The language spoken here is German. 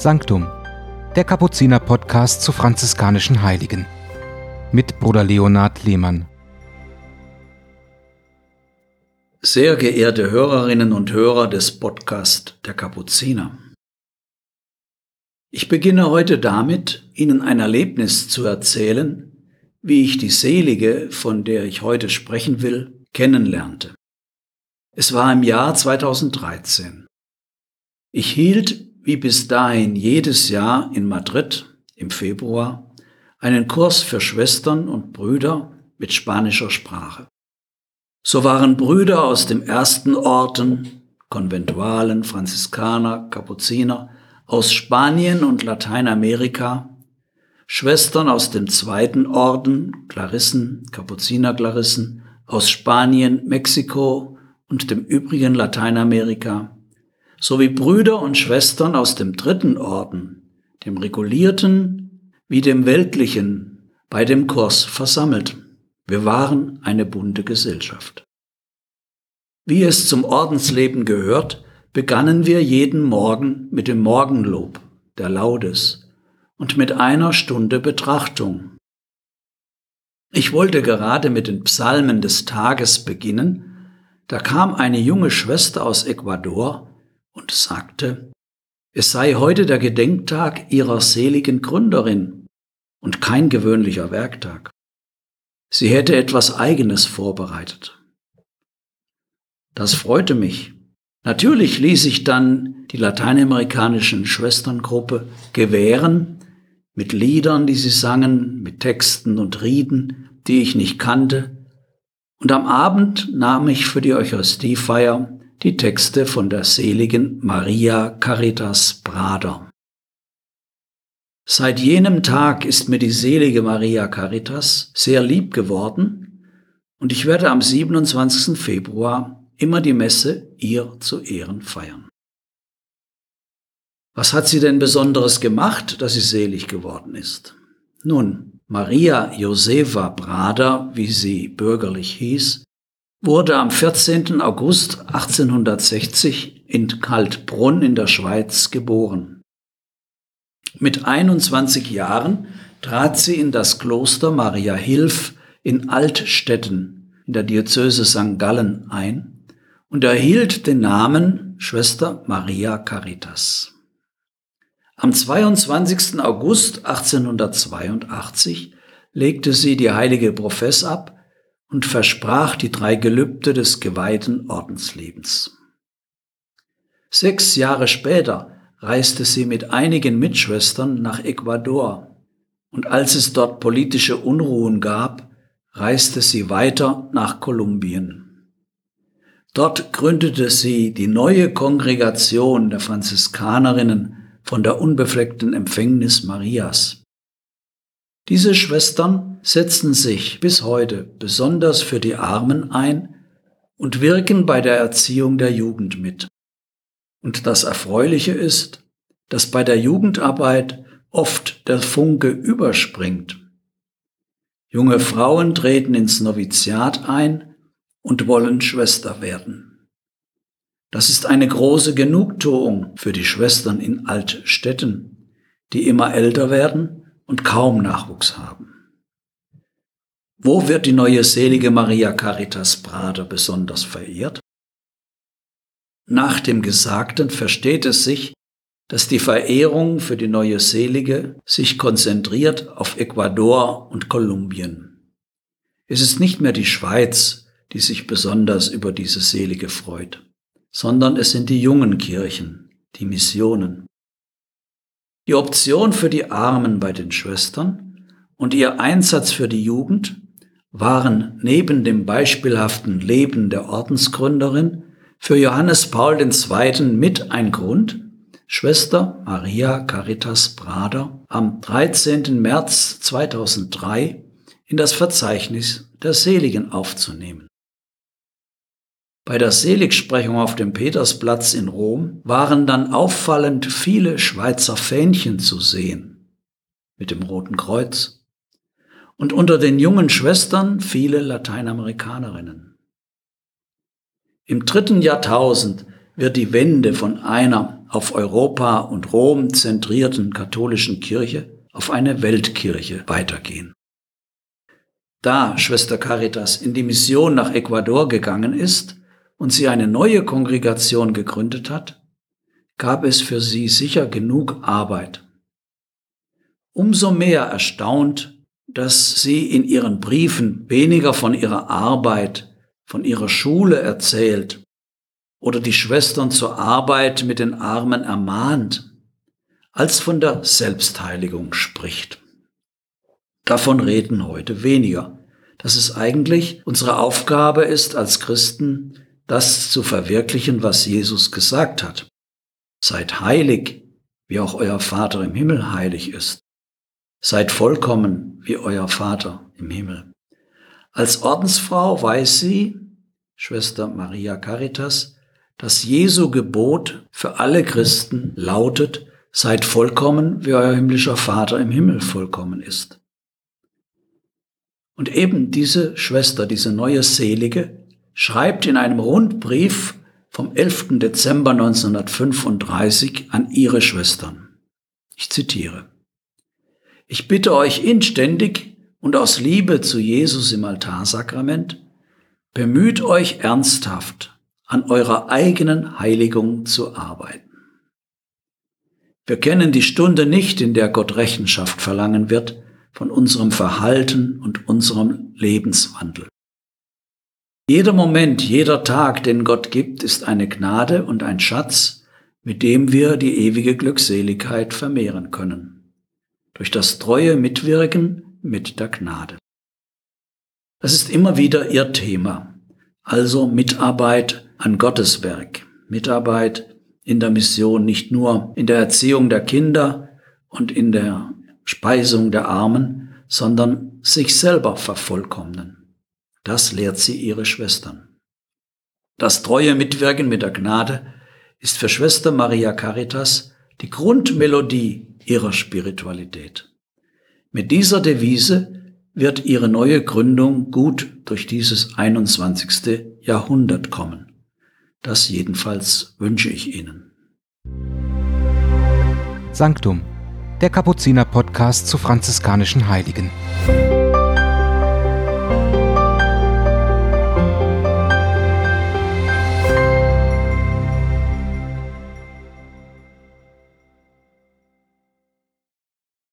Sanctum, der Kapuziner-Podcast zu franziskanischen Heiligen. Mit Bruder Leonhard Lehmann. Sehr geehrte Hörerinnen und Hörer des Podcast der Kapuziner. Ich beginne heute damit, Ihnen ein Erlebnis zu erzählen, wie ich die Selige, von der ich heute sprechen will, kennenlernte. Es war im Jahr 2013. Ich hielt wie bis dahin jedes Jahr in Madrid im Februar einen Kurs für Schwestern und Brüder mit spanischer Sprache. So waren Brüder aus dem ersten Orden, Konventualen, Franziskaner, Kapuziner, aus Spanien und Lateinamerika, Schwestern aus dem zweiten Orden, Klarissen, Kapuzinerklarissen, aus Spanien, Mexiko und dem übrigen Lateinamerika, sowie Brüder und Schwestern aus dem dritten Orden, dem regulierten wie dem weltlichen, bei dem Kurs versammelt. Wir waren eine bunte Gesellschaft. Wie es zum Ordensleben gehört, begannen wir jeden Morgen mit dem Morgenlob, der Laudes, und mit einer Stunde Betrachtung. Ich wollte gerade mit den Psalmen des Tages beginnen, da kam eine junge Schwester aus Ecuador und sagte, es sei heute der Gedenktag ihrer seligen Gründerin und kein gewöhnlicher Werktag. Sie hätte etwas Eigenes vorbereitet. Das freute mich. Natürlich ließ ich dann die lateinamerikanischen Schwesterngruppe gewähren mit Liedern, die sie sangen, mit Texten und Rieden, die ich nicht kannte. Und am Abend nahm ich für die Eucharistiefeier die Texte von der seligen Maria Caritas Brader. Seit jenem Tag ist mir die selige Maria Caritas sehr lieb geworden und ich werde am 27. Februar immer die Messe ihr zu Ehren feiern. Was hat sie denn Besonderes gemacht, dass sie selig geworden ist? Nun, Maria Josefa Brader, wie sie bürgerlich hieß, wurde am 14. August 1860 in Kaltbrunn in der Schweiz geboren. Mit 21 Jahren trat sie in das Kloster Maria Hilf in Altstetten in der Diözese St. Gallen ein und erhielt den Namen Schwester Maria Caritas. Am 22. August 1882 legte sie die heilige Profess ab und versprach die drei Gelübde des geweihten Ordenslebens. Sechs Jahre später reiste sie mit einigen Mitschwestern nach Ecuador und als es dort politische Unruhen gab, reiste sie weiter nach Kolumbien. Dort gründete sie die neue Kongregation der Franziskanerinnen von der unbefleckten Empfängnis Marias. Diese Schwestern setzen sich bis heute besonders für die Armen ein und wirken bei der Erziehung der Jugend mit. Und das Erfreuliche ist, dass bei der Jugendarbeit oft der Funke überspringt. Junge Frauen treten ins Noviziat ein und wollen Schwester werden. Das ist eine große Genugtuung für die Schwestern in Altstädten, die immer älter werden und kaum Nachwuchs haben. Wo wird die neue selige Maria Caritas Prader besonders verehrt? Nach dem Gesagten versteht es sich, dass die Verehrung für die neue Selige sich konzentriert auf Ecuador und Kolumbien. Es ist nicht mehr die Schweiz, die sich besonders über diese Selige freut, sondern es sind die jungen Kirchen, die Missionen. Die Option für die Armen bei den Schwestern und ihr Einsatz für die Jugend waren neben dem beispielhaften Leben der Ordensgründerin für Johannes Paul II. mit ein Grund, Schwester Maria Caritas Brader am 13. März 2003 in das Verzeichnis der Seligen aufzunehmen. Bei der Seligsprechung auf dem Petersplatz in Rom waren dann auffallend viele Schweizer Fähnchen zu sehen mit dem Roten Kreuz und unter den jungen Schwestern viele Lateinamerikanerinnen. Im dritten Jahrtausend wird die Wende von einer auf Europa und Rom zentrierten katholischen Kirche auf eine Weltkirche weitergehen. Da Schwester Caritas in die Mission nach Ecuador gegangen ist und sie eine neue Kongregation gegründet hat, gab es für sie sicher genug Arbeit. Umso mehr erstaunt, dass sie in ihren Briefen weniger von ihrer Arbeit, von ihrer Schule erzählt oder die Schwestern zur Arbeit mit den Armen ermahnt, als von der Selbstheiligung spricht. Davon reden heute weniger, dass es eigentlich unsere Aufgabe ist als Christen, das zu verwirklichen, was Jesus gesagt hat. Seid heilig, wie auch euer Vater im Himmel heilig ist. Seid vollkommen, wie euer Vater im Himmel. Als Ordensfrau weiß sie, Schwester Maria Caritas, dass Jesu Gebot für alle Christen lautet, seid vollkommen, wie euer himmlischer Vater im Himmel vollkommen ist. Und eben diese Schwester, diese neue Selige, schreibt in einem Rundbrief vom 11. Dezember 1935 an ihre Schwestern. Ich zitiere. Ich bitte euch inständig und aus Liebe zu Jesus im Altarsakrament, bemüht euch ernsthaft, an eurer eigenen Heiligung zu arbeiten. Wir kennen die Stunde nicht, in der Gott Rechenschaft verlangen wird von unserem Verhalten und unserem Lebenswandel. Jeder Moment, jeder Tag, den Gott gibt, ist eine Gnade und ein Schatz, mit dem wir die ewige Glückseligkeit vermehren können. Durch das treue Mitwirken mit der Gnade. Das ist immer wieder ihr Thema, also Mitarbeit an Gottes Werk, Mitarbeit in der Mission, nicht nur in der Erziehung der Kinder und in der Speisung der Armen, sondern sich selber vervollkommnen. Das lehrt sie ihre Schwestern. Das treue Mitwirken mit der Gnade ist für Schwester Maria Caritas die Grundmelodie ihrer Spiritualität. Mit dieser Devise wird ihre neue Gründung gut durch dieses 21. Jahrhundert kommen. Das jedenfalls wünsche ich Ihnen. Sanctum, der Kapuziner-Podcast zu franziskanischen Heiligen.